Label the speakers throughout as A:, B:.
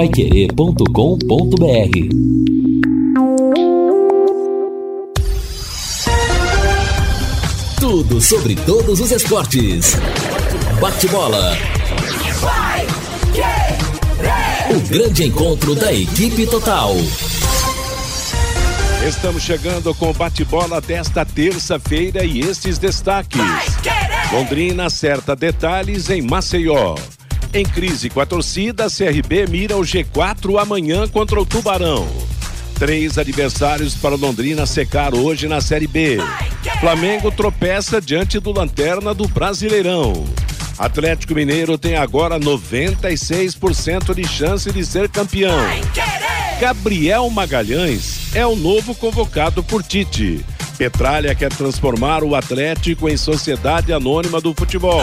A: paiquerê.com.br Tudo sobre todos os esportes. Bate-bola. O grande encontro da equipe total.
B: Estamos chegando com o bate-bola desta terça-feira e estes destaques. Londrina acerta detalhes em Maceió. Em crise com a torcida, CRB mira o G4 amanhã contra o Tubarão. Três adversários para Londrina secar hoje na Série B. Flamengo tropeça diante do Lanterna do Brasileirão. Atlético Mineiro tem agora 96% de chance de ser campeão. Gabriel Magalhães é o novo convocado por Tite. Petralha quer transformar o Atlético em sociedade anônima do futebol.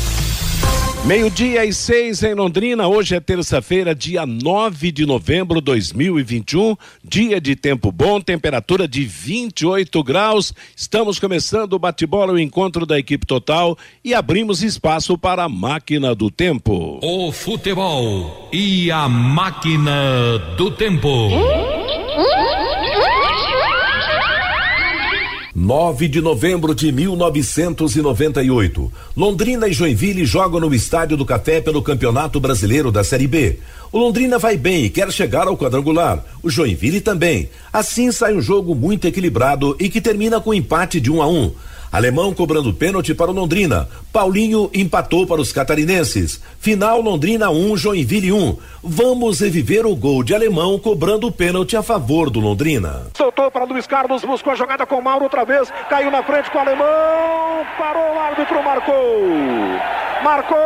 B: Meio-dia e seis em Londrina. Hoje é terça-feira, dia 9 de novembro de 2021. Dia de tempo bom, temperatura de 28 graus. Estamos começando o bate-bola, o encontro da equipe total e abrimos espaço para a máquina do tempo.
C: O futebol e a máquina do tempo.
D: 9 de novembro de 1998. Londrina e Joinville jogam no Estádio do Café pelo Campeonato Brasileiro da Série B. O Londrina vai bem e quer chegar ao quadrangular. O Joinville também. Assim sai um jogo muito equilibrado e que termina com empate de 1 um a 1. Um. Alemão cobrando pênalti para o Londrina. Paulinho empatou para os catarinenses. Final Londrina 1, um, Joinville 1. Um. Vamos reviver o gol de Alemão cobrando pênalti a favor do Londrina.
E: Soltou para Luiz Carlos, buscou a jogada com Mauro outra vez. Caiu na frente com o Alemão. Parou o árbitro, marcou. Marcou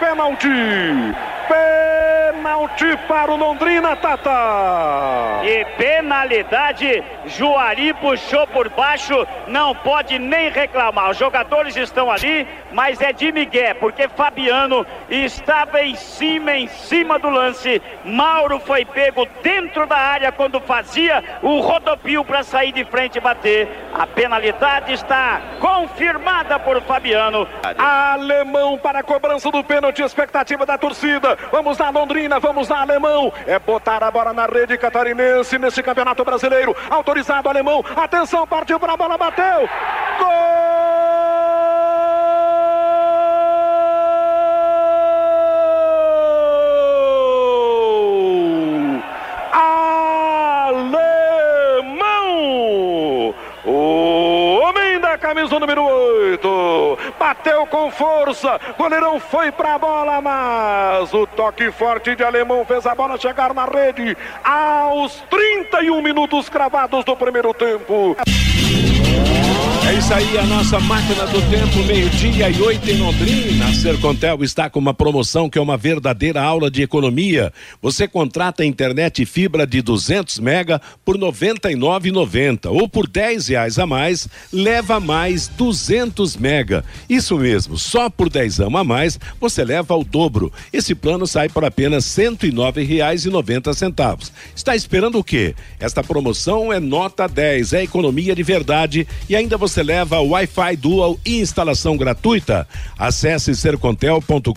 E: pênalti. Pênalti para o Londrina, Tata.
F: E penalidade, Juari puxou por baixo, não pode nem reclamar. Os jogadores estão ali, mas é de Miguel, porque Fabiano estava em cima, em cima do lance. Mauro foi pego dentro da área quando fazia o rodopio para sair de frente e bater. A penalidade está confirmada por Fabiano.
E: Alemão para a cobrança do pênalti, expectativa da torcida. Vamos na Londrina, vamos na Alemão. É botar a bola na rede catarinense nesse campeonato brasileiro. Autorizado Alemão. Atenção, partiu para a bola, bateu. Gol! Bateu com força, goleirão foi pra bola, mas o toque forte de alemão fez a bola chegar na rede aos 31 minutos cravados do primeiro tempo.
B: É isso aí, a nossa máquina do tempo, meio-dia e oito em Londrina. A Sercontel está com uma promoção que é uma verdadeira aula de economia. Você contrata internet fibra de 200 mega por R$ 99,90 ou por 10 reais a mais, leva mais 200 mega. Isso mesmo, só por 10 a mais você leva o dobro. Esse plano sai por apenas R$ 109,90. Está esperando o quê? Esta promoção é nota 10, é economia de verdade e ainda você leva Wi-Fi Dual e instalação gratuita. Acesse sercontel.com.br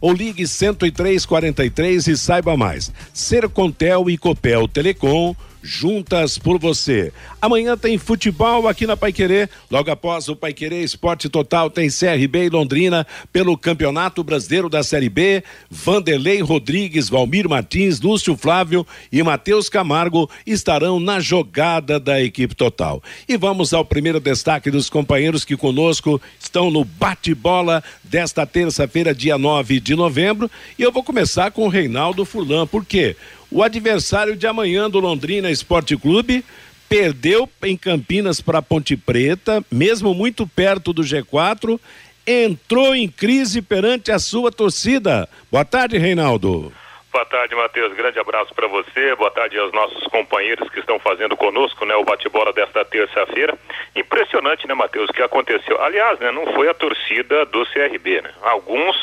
B: ou ligue 10343 e saiba mais. Sercontel e Copel Telecom juntas por você. Amanhã tem futebol aqui na Paiquerê. Logo após o Paiquerê Esporte Total tem CRB e Londrina pelo Campeonato Brasileiro da Série B. Vanderlei Rodrigues, Valmir Martins, Lúcio Flávio e Matheus Camargo estarão na jogada da equipe total. E vamos ao primeiro destaque dos companheiros que conosco estão no bate-bola desta terça-feira, dia 9 de novembro. E eu vou começar com o Reinaldo Furlan. Por quê? O adversário de amanhã do Londrina Esporte Clube perdeu em Campinas para Ponte Preta, mesmo muito perto do G4, entrou em crise perante a sua torcida. Boa tarde, Reinaldo.
G: Boa tarde, Matheus. Grande abraço para você. Boa tarde aos nossos companheiros que estão fazendo conosco, né, o bate-bola desta terça-feira. Impressionante, né, Matheus, o que aconteceu. Aliás, né, não foi a torcida do CRB, né? Alguns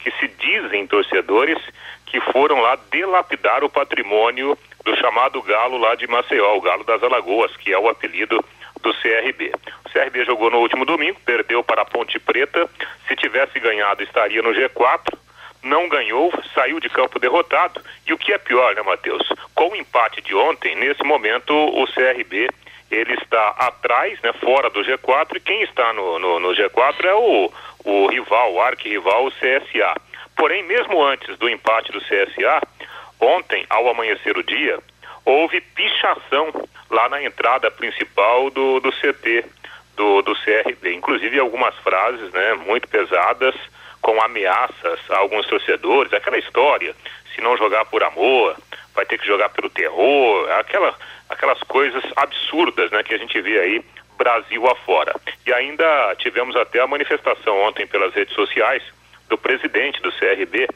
G: que se dizem torcedores que foram lá delapidar o patrimônio do chamado Galo lá de Maceió, o Galo das Alagoas, que é o apelido do CRB. O CRB jogou no último domingo, perdeu para a Ponte Preta. Se tivesse ganhado, estaria no G4 não ganhou, saiu de campo derrotado. E o que é pior, né, Matheus? Com o empate de ontem, nesse momento o CRB ele está atrás, né, fora do G4, e quem está no, no, no G4 é o, o rival, o arquirrival, o CSA. Porém, mesmo antes do empate do CSA, ontem, ao amanhecer o dia, houve pichação lá na entrada principal do, do CT do, do CRB. Inclusive algumas frases né, muito pesadas, com ameaças a alguns torcedores, aquela história, se não jogar por amor, vai ter que jogar pelo terror, aquela, aquelas coisas absurdas né, que a gente vê aí Brasil afora. E ainda tivemos até a manifestação ontem pelas redes sociais do presidente do CRB,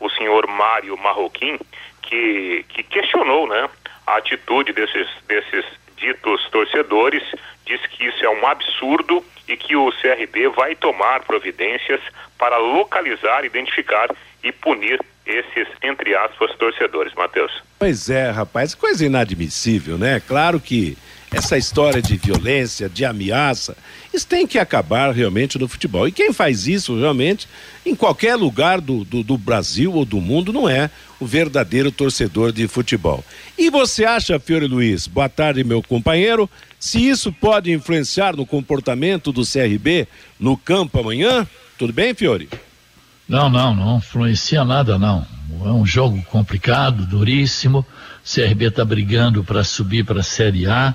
G: o senhor Mário Marroquim, que, que questionou né, a atitude desses, desses ditos torcedores, diz que isso é um absurdo e que o CRB vai tomar providências para localizar, identificar e punir esses, entre aspas, torcedores, Matheus.
B: Pois é, rapaz, coisa inadmissível, né? Claro que essa história de violência, de ameaça, isso tem que acabar realmente no futebol. E quem faz isso realmente, em qualquer lugar do, do, do, Brasil ou do mundo, não é o verdadeiro torcedor de futebol. E você acha, Fiore Luiz, boa tarde, meu companheiro, se isso pode influenciar no comportamento do CRB no campo amanhã? Tudo bem, Fiore?
H: Não, não, não influencia nada, não. É um jogo complicado, duríssimo. O CRB está brigando para subir para a Série A.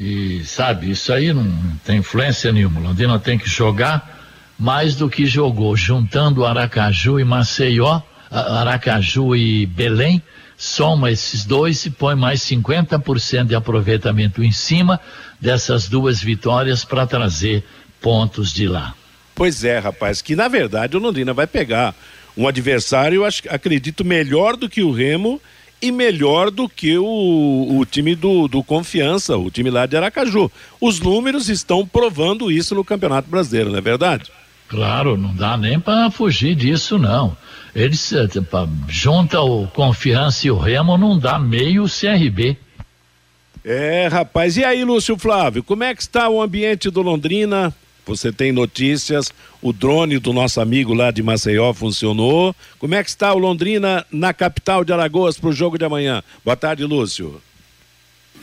H: E, sabe, isso aí não, tem influência nenhuma. Londrina tem que jogar mais do que jogou, juntando Aracaju e Maceió, Aracaju e Belém, soma esses dois e põe mais 50% de aproveitamento em cima dessas duas vitórias para trazer pontos de lá.
B: Pois é, rapaz, que na verdade o Londrina vai pegar um adversário, acredito, melhor do que o Remo e melhor do que o, o time do, do Confiança, o time lá de Aracaju. Os números estão provando isso no Campeonato Brasileiro, não é verdade?
H: Claro, não dá nem para fugir disso, não. Eles eh, junta o Confiança e o Remo, não dá meio CRB.
B: É, rapaz. E aí, Lúcio Flávio, como é que está o ambiente do Londrina? Você tem notícias, o drone do nosso amigo lá de Maceió funcionou. Como é que está o Londrina na capital de Alagoas para o jogo de amanhã? Boa tarde, Lúcio.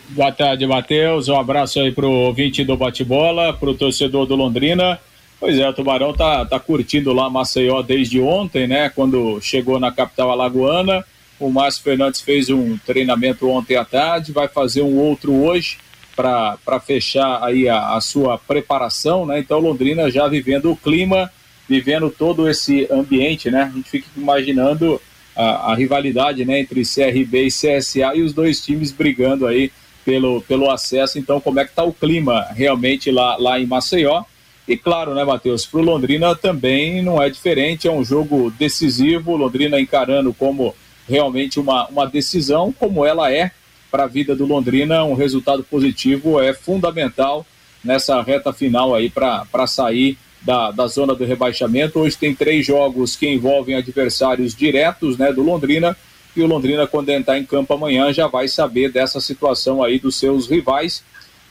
I: Boa tarde, Matheus. Um abraço aí pro ouvinte do bate-bola, pro torcedor do Londrina. Pois é, o Tubarão tá, tá curtindo lá Maceió desde ontem, né? Quando chegou na capital alagoana. O Márcio Fernandes fez um treinamento ontem à tarde, vai fazer um outro hoje para fechar aí a, a, sua preparação, né? Então Londrina já vivendo o clima, vivendo todo esse ambiente, né? A gente fica imaginando a, a rivalidade, né, entre CRB e CSA e os dois times brigando aí pelo, pelo acesso. Então, como é que tá o clima realmente lá, lá em Maceió? E claro, né, Matheus, para o Londrina também não é diferente, é um jogo decisivo, Londrina encarando como realmente uma, uma decisão, como ela é para a vida do Londrina, um resultado positivo é fundamental nessa reta final aí para sair da, da zona do rebaixamento. Hoje tem três jogos que envolvem adversários diretos né, do Londrina, e o Londrina, quando entrar em campo amanhã, já vai saber dessa situação aí dos seus rivais.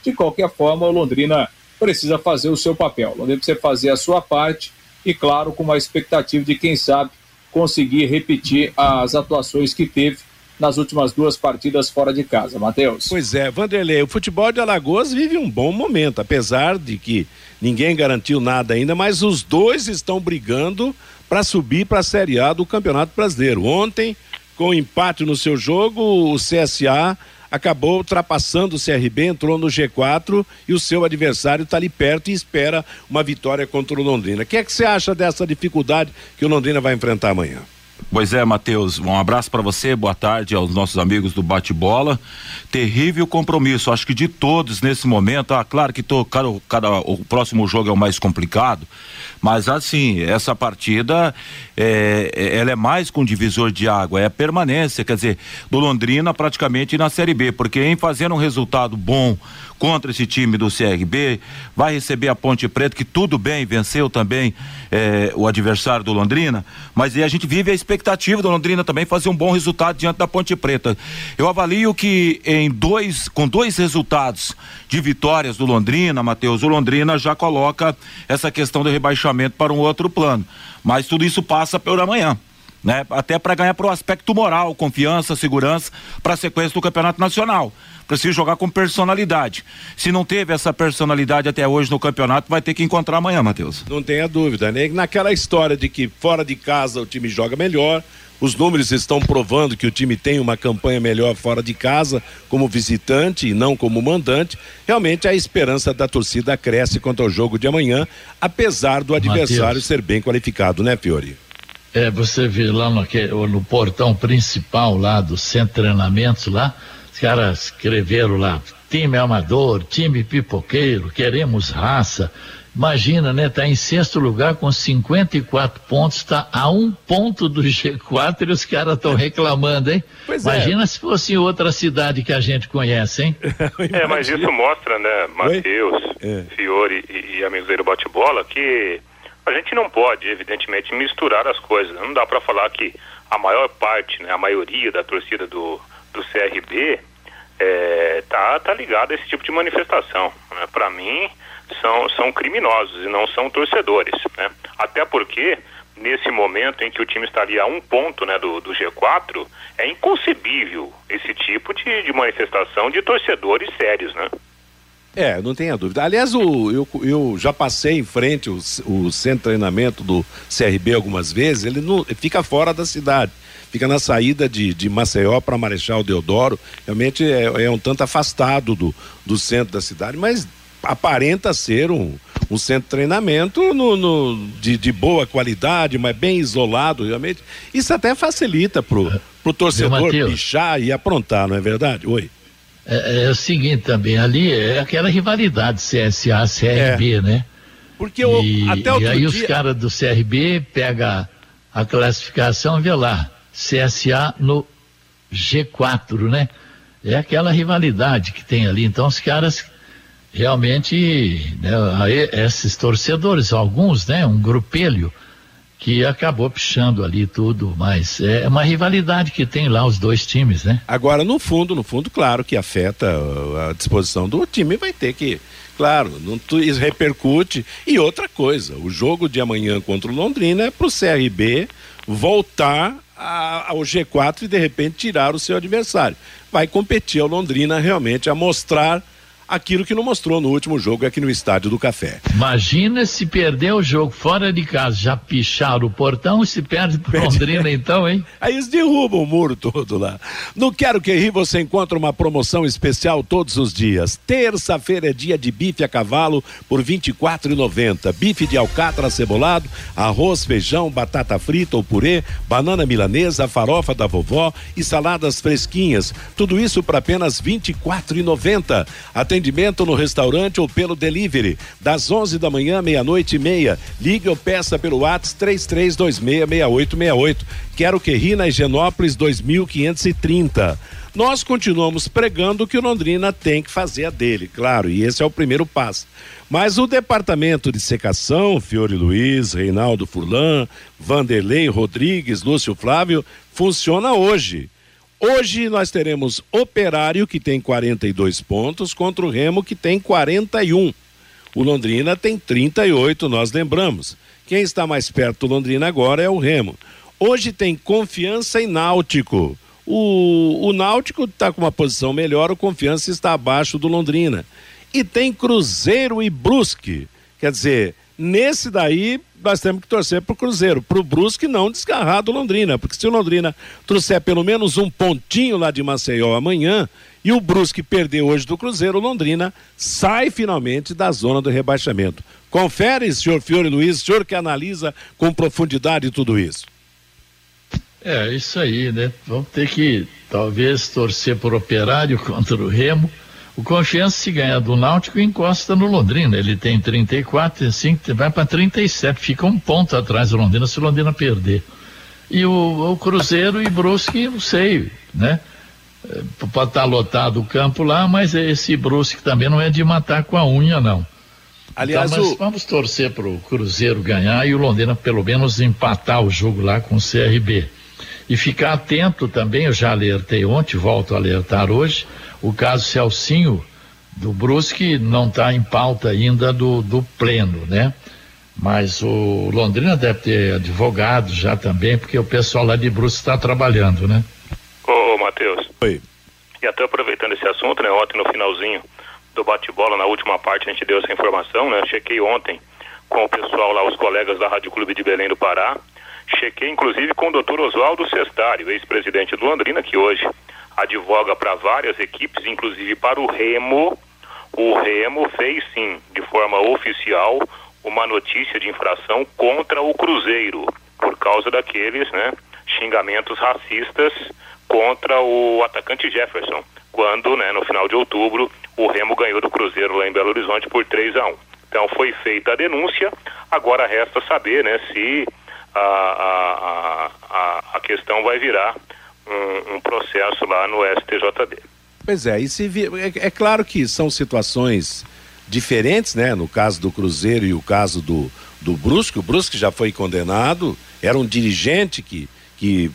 I: De qualquer forma, o Londrina precisa fazer o seu papel. O Londrina precisa fazer a sua parte e, claro, com uma expectativa de, quem sabe, conseguir repetir as atuações que teve nas últimas duas partidas fora de casa. Matheus.
B: Pois é, Vanderlei, o futebol de Alagoas vive um bom momento, apesar de que ninguém garantiu nada ainda, mas os dois estão brigando para subir para a Série A do Campeonato Brasileiro. Ontem, com empate no seu jogo, o CSA acabou ultrapassando o CRB, entrou no G4 e o seu adversário está ali perto e espera uma vitória contra o Londrina. O que é que você acha dessa dificuldade que o Londrina vai enfrentar amanhã?
J: Pois é, Matheus, um abraço para você, boa tarde aos nossos amigos do bate-bola. Terrível compromisso, acho que de todos nesse momento, ah, claro que tô, cada, o próximo jogo é o mais complicado, mas assim, essa partida é, é, ela é mais com divisor de água, é a permanência, quer dizer, do Londrina praticamente na Série B, porque em fazendo um resultado bom contra esse time do CRB, vai receber a Ponte Preta, que tudo bem, venceu também eh, o adversário do Londrina, mas a gente vive a expectativa do Londrina também fazer um bom resultado diante da Ponte Preta. Eu avalio que em dois, com dois resultados de vitórias do Londrina, Matheus, o Londrina já coloca essa questão do rebaixamento para um outro plano. Mas tudo isso passa por amanhã né? Até para ganhar pro aspecto moral, confiança, segurança para a sequência do Campeonato Nacional. Precisa jogar com personalidade. Se não teve essa personalidade até hoje no campeonato, vai ter que encontrar amanhã, Matheus.
B: Não tenha dúvida, né? Naquela história de que fora de casa o time joga melhor, os números estão provando que o time tem uma campanha melhor fora de casa, como visitante e não como mandante. Realmente a esperança da torcida cresce quanto ao jogo de amanhã, apesar do adversário Mateus. ser bem qualificado, né, Fiore?
H: É, você vê lá no, no portão principal lá do centro de treinamentos lá, os caras escreveram lá, time amador, time pipoqueiro, queremos raça. Imagina, né? Tá em sexto lugar com 54 pontos, tá a um ponto do G4 e os caras estão reclamando, hein? Pois é. Imagina é. se fosse em outra cidade que a gente conhece, hein?
G: é, mas isso mostra, né, Matheus, é. Fiore e, e amigos do bate-bola, que a gente não pode, evidentemente, misturar as coisas. Não dá para falar que a maior parte, né, a maioria da torcida do, do CRB é, tá, tá ligada a esse tipo de manifestação. Né? Para mim, são, são criminosos e não são torcedores. Né? Até porque, nesse momento em que o time estaria a um ponto né, do, do G4, é inconcebível esse tipo de, de manifestação de torcedores sérios, né?
B: É, não tenha dúvida. Aliás, o, eu, eu já passei em frente o, o centro de treinamento do CRB algumas vezes, ele não, fica fora da cidade. Fica na saída de, de Maceió para Marechal Deodoro. Realmente é, é, um tanto afastado do, do centro da cidade, mas aparenta ser um, um centro de treinamento no, no de, de, boa qualidade, mas bem isolado, realmente. Isso até facilita pro, pro torcedor pichar e aprontar, não é verdade? Oi.
H: É, é, o seguinte também, ali é aquela rivalidade CSA-CRB, é. né? Porque o, e, até outro E aí dia... os caras do CRB pegam a classificação, vê lá, CSA no G4, né? É aquela rivalidade que tem ali. Então os caras realmente, né, esses torcedores, alguns, né? Um grupelho que acabou pichando ali tudo, mas é uma rivalidade que tem lá os dois times, né?
B: Agora, no fundo, no fundo, claro que afeta a disposição do time, vai ter que, claro, não, isso repercute. E outra coisa, o jogo de amanhã contra o Londrina é para o CRB voltar ao G4 e de repente tirar o seu adversário. Vai competir o Londrina realmente a mostrar aquilo que não mostrou no último jogo aqui no Estádio do Café.
H: Imagina se perder o jogo fora de casa, já picharam o portão e se perde pro Londrina então, hein?
B: Aí eles derrubam o muro todo lá. No Quero Que Ri você encontra uma promoção especial todos os dias. Terça-feira é dia de bife a cavalo por R$ 24,90. Bife de alcatra cebolado, arroz, feijão, batata frita ou purê, banana milanesa, farofa da vovó e saladas fresquinhas. Tudo isso por apenas R$ 24,90. Até atendimento no restaurante ou pelo delivery, das 11 da manhã, meia-noite e meia. Ligue ou peça pelo WhatsApp 33266868. Quero que ri na Higienópolis 2530. Nós continuamos pregando que o Londrina tem que fazer a dele, claro, e esse é o primeiro passo. Mas o departamento de secação, Fiore Luiz, Reinaldo Furlan, Vanderlei Rodrigues, Lúcio Flávio, funciona hoje. Hoje nós teremos Operário, que tem 42 pontos, contra o Remo, que tem 41. O Londrina tem 38, nós lembramos. Quem está mais perto do Londrina agora é o Remo. Hoje tem Confiança e Náutico. O, o Náutico está com uma posição melhor, o Confiança está abaixo do Londrina. E tem Cruzeiro e Brusque. Quer dizer, nesse daí nós temos que torcer para o Cruzeiro, para o Brusque não desgarrar do Londrina, porque se o Londrina trouxer pelo menos um pontinho lá de Maceió amanhã e o Brusque perder hoje do Cruzeiro, o Londrina sai finalmente da zona do rebaixamento. Confere, senhor Fiore Luiz, senhor que analisa com profundidade tudo isso.
H: É, isso aí, né? Vamos ter que talvez torcer por operário contra o Remo. O Confiança, se ganhar do Náutico, encosta no Londrina. Ele tem 34, assim, vai para 37. Fica um ponto atrás do Londrina se o Londrina perder. E o, o Cruzeiro e Brusque, não sei, né? É, pode estar tá lotado o campo lá, mas esse Brusque também não é de matar com a unha, não. Aliás, então, o... vamos torcer para o Cruzeiro ganhar e o Londrina pelo menos empatar o jogo lá com o CRB. E ficar atento também, eu já alertei ontem, volto a alertar hoje, o caso Celcinho do Brusque não está em pauta ainda do, do pleno, né? Mas o Londrina deve ter advogado já também, porque o pessoal lá de Brusque está trabalhando, né?
G: Ô, ô Matheus. Oi. E até aproveitando esse assunto, né? Ontem no finalzinho do bate-bola, na última parte a gente deu essa informação, né? Chequei ontem com o pessoal lá, os colegas da Rádio Clube de Belém do Pará. Chequei inclusive com o doutor Oswaldo Cestário, ex-presidente do Londrina, que hoje advoga para várias equipes, inclusive para o Remo. O Remo fez sim, de forma oficial, uma notícia de infração contra o Cruzeiro, por causa daqueles né, xingamentos racistas contra o atacante Jefferson, quando, né, no final de outubro, o Remo ganhou do Cruzeiro lá em Belo Horizonte por 3 a 1 Então foi feita a denúncia, agora resta saber né, se a, a, a, a questão vai virar um, um, processo lá no STJD.
B: Pois é, e se vi, é, é claro que são situações diferentes, né? No caso do Cruzeiro e o caso do, do Brusque, o Brusque já foi condenado, era um dirigente que, que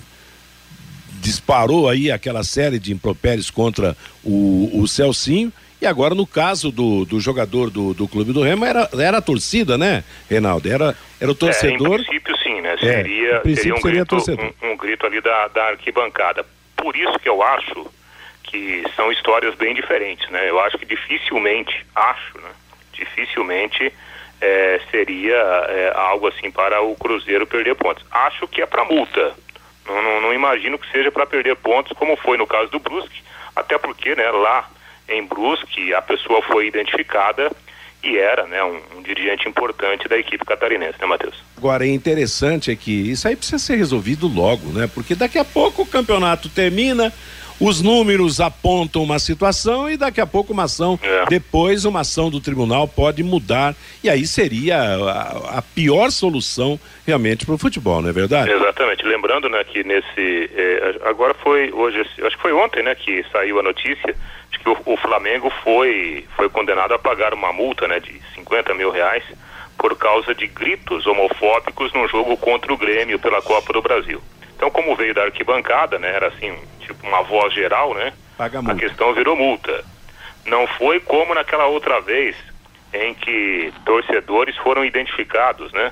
B: disparou aí aquela série de impropérios contra o, o Celcinho, e agora no caso do, do jogador do, do Clube do Remo era, era a torcida, né, Reinaldo? Era, era o torcedor.
G: É, em princípio né? Seria, é, seria, um, grito, um, um grito ali da, da arquibancada. Por isso que eu acho que são histórias bem diferentes, né? Eu acho que dificilmente, acho, né? Dificilmente é, seria é, algo assim para o Cruzeiro perder pontos. Acho que é para multa. Não, não, não, imagino que seja para perder pontos, como foi no caso do Brusque, até porque, né, lá em Brusque a pessoa foi identificada e era, né, um, um dirigente importante da equipe catarinense, né, Matheus?
B: Agora, é interessante é que isso aí precisa ser resolvido logo, né? Porque daqui a pouco o campeonato termina, os números apontam uma situação e daqui a pouco uma ação, é. depois uma ação do tribunal pode mudar e aí seria a, a pior solução realmente para o futebol, não é verdade?
G: Exatamente. Lembrando, né, que nesse eh, agora foi hoje, acho que foi ontem, né, que saiu a notícia que o, o, Flamengo foi foi condenado a pagar uma multa, né, de 50 mil reais por causa de gritos homofóbicos num jogo contra o Grêmio pela Copa do Brasil. Então, como veio da arquibancada, né, era assim, tipo uma voz geral, né?
B: Paga
G: a questão virou multa. Não foi como naquela outra vez em que torcedores foram identificados, né?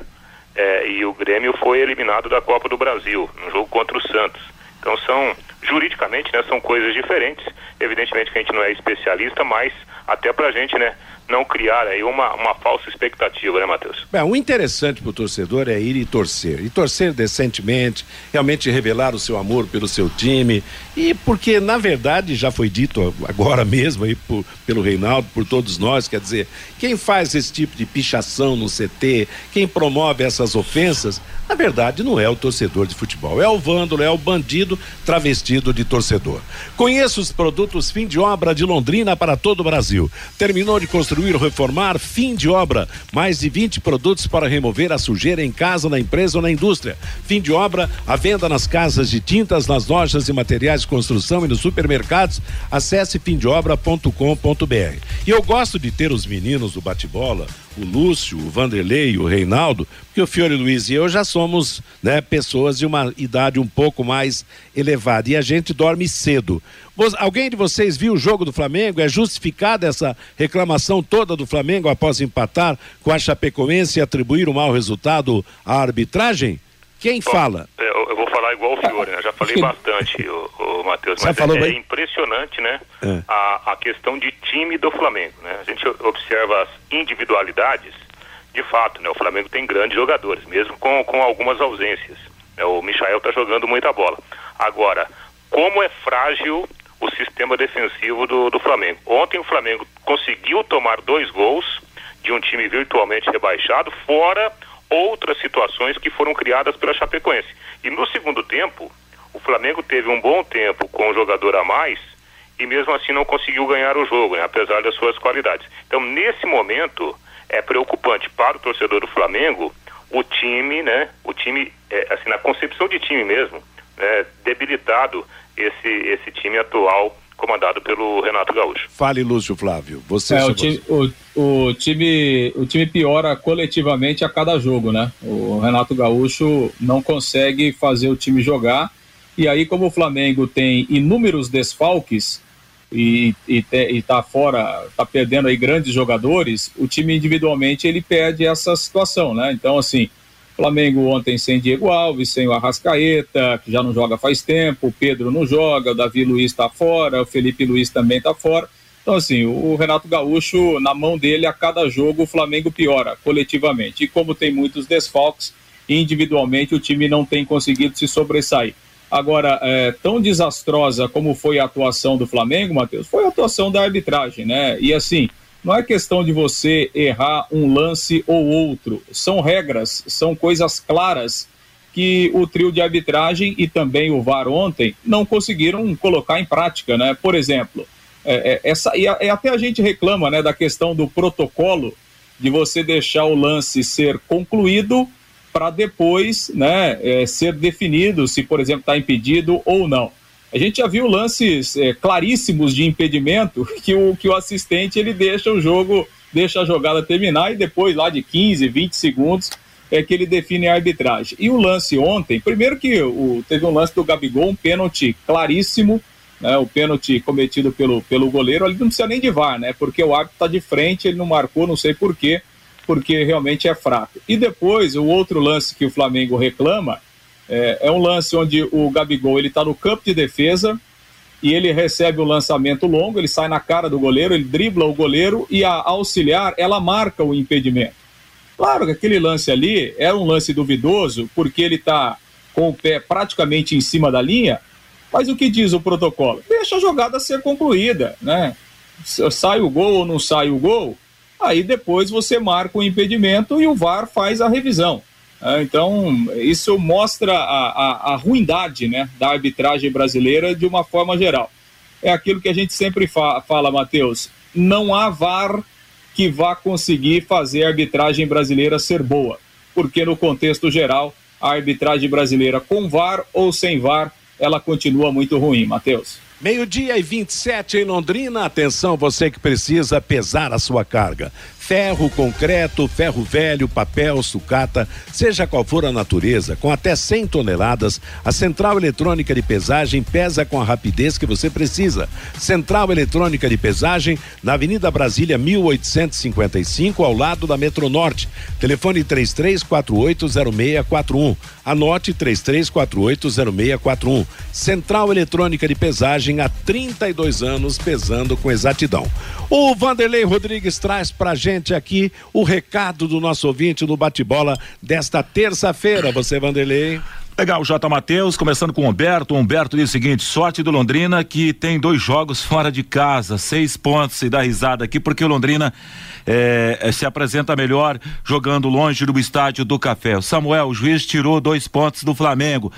G: É, e o Grêmio foi eliminado da Copa do Brasil, no jogo contra o Santos. Então são, juridicamente, né, são coisas diferentes. Evidentemente que a gente não é especialista, mas até pra gente, né, não criar aí uma, uma falsa expectativa, né, Matheus?
B: Bem, o interessante para o torcedor é ir e torcer. E torcer decentemente, realmente revelar o seu amor pelo seu time. E porque, na verdade, já foi dito agora mesmo aí por, pelo Reinaldo, por todos nós, quer dizer, quem faz esse tipo de pichação no CT, quem promove essas ofensas, na verdade não é o torcedor de futebol, é o vândalo, é o bandido travestido de torcedor. Conheça os produtos fim de obra de Londrina para todo o Brasil. Terminou de construir construir ou reformar, fim de obra. Mais de 20 produtos para remover a sujeira em casa, na empresa ou na indústria. Fim de obra, a venda nas casas de tintas, nas lojas e materiais de construção e nos supermercados. Acesse fimdeobra.com.br. E eu gosto de ter os meninos do bate-bola o Lúcio, o Vanderlei, o Reinaldo, porque o Fiore Luiz e eu já somos né, pessoas de uma idade um pouco mais elevada e a gente dorme cedo. Alguém de vocês viu o jogo do Flamengo? É justificada essa reclamação toda do Flamengo após empatar com a Chapecoense e atribuir o um mau resultado à arbitragem? Quem Bom, fala?
G: Eu, eu, vou falar igual o Fiore, né? Já falei bastante, o, o Matheus, mas é, é, impressionante, né? É. A, a questão de time do Flamengo, né? A gente observa as individualidades, de fato, né? O Flamengo tem grandes jogadores, mesmo com, com algumas ausências. Né? O Michael tá jogando muita bola. Agora, como é frágil o sistema defensivo do, do Flamengo. Ontem o Flamengo conseguiu tomar dois gols de um time virtualmente rebaixado, fora outras situações que foram criadas pela Chapecoense. E no segundo tempo, O Flamengo teve um bom tempo com um jogador a mais e mesmo assim não conseguiu ganhar o jogo, né, apesar das suas qualidades. Então, nesse momento, é preocupante para o torcedor do Flamengo o time, né? O time, é, assim, na concepção de time mesmo, né, debilitado esse, esse time atual comandado pelo Renato Gaúcho.
B: Fale, Lúcio Flávio. Você
I: é, o, time, o, o, time, o time piora coletivamente a cada jogo, né? O Renato Gaúcho não consegue fazer o time jogar. E aí, como o Flamengo tem inúmeros desfalques e, e, te, e tá fora, tá perdendo aí grandes jogadores, o time individualmente ele perde essa situação, né? Então, assim, Flamengo ontem sem Diego Alves, sem o Arrascaeta, que já não joga faz tempo, o Pedro não joga, o Davi Luiz está fora, o Felipe Luiz também está fora. Então, assim, o Renato Gaúcho, na mão dele, a cada jogo o Flamengo piora coletivamente. E como tem muitos desfalques, individualmente o time não tem conseguido se sobressair. Agora, é, tão desastrosa como foi a atuação do Flamengo, Matheus, foi a atuação da arbitragem, né? E assim, não é questão de você errar um lance ou outro. São regras, são coisas claras que o trio de arbitragem e também o VAR ontem não conseguiram colocar em prática, né? Por exemplo, é, é, essa, e, e até a gente reclama né, da questão do protocolo de você deixar o lance ser concluído para depois né, é, ser definido se, por exemplo, está impedido ou não. A gente já viu lances é, claríssimos de impedimento que o, que o assistente ele deixa o jogo, deixa a jogada terminar e depois, lá de 15, 20 segundos, é que ele define a arbitragem. E o lance ontem, primeiro que o, teve um lance do Gabigol, um pênalti claríssimo, né, o pênalti cometido pelo, pelo goleiro, ali não precisa nem de VAR, né? Porque o árbitro está de frente, ele não marcou, não sei porquê, porque realmente é fraco. E depois, o outro lance que o Flamengo reclama é, é um lance onde o Gabigol ele está no campo de defesa e ele recebe o lançamento longo, ele sai na cara do goleiro, ele dribla o goleiro e a auxiliar ela marca o impedimento. Claro que aquele lance ali é um lance duvidoso porque ele está com o pé praticamente em cima da linha, mas o que diz o protocolo? Deixa a jogada ser concluída, né? Sai o gol ou não sai o gol, aí depois você marca o impedimento e o VAR faz a revisão. É, então, isso mostra a, a, a ruindade né, da arbitragem brasileira de uma forma geral. É aquilo que a gente sempre fa fala, Matheus: não há VAR que vá conseguir fazer a arbitragem brasileira ser boa, porque no contexto geral, a arbitragem brasileira com VAR ou sem VAR, ela continua muito ruim, Matheus.
B: Meio-dia e 27 em Londrina. Atenção, você que precisa pesar a sua carga ferro, concreto, ferro velho, papel, sucata, seja qual for a natureza, com até 100 toneladas, a Central Eletrônica de Pesagem pesa com a rapidez que você precisa. Central Eletrônica de Pesagem, na Avenida Brasília 1855, ao lado da Metronorte. Telefone 33480641. Anote 33480641. Central Eletrônica de Pesagem há 32 anos pesando com exatidão. O Vanderlei Rodrigues traz pra gente gente aqui o recado do nosso ouvinte no bate-bola desta terça-feira. Você, Vanderlei.
J: Legal, J. Matheus, começando com o Humberto. O Humberto diz o seguinte: sorte do Londrina que tem dois jogos fora de casa, seis pontos e dá risada aqui, porque o Londrina é, se apresenta melhor jogando longe do estádio do Café. O Samuel, o juiz tirou dois pontos do Flamengo.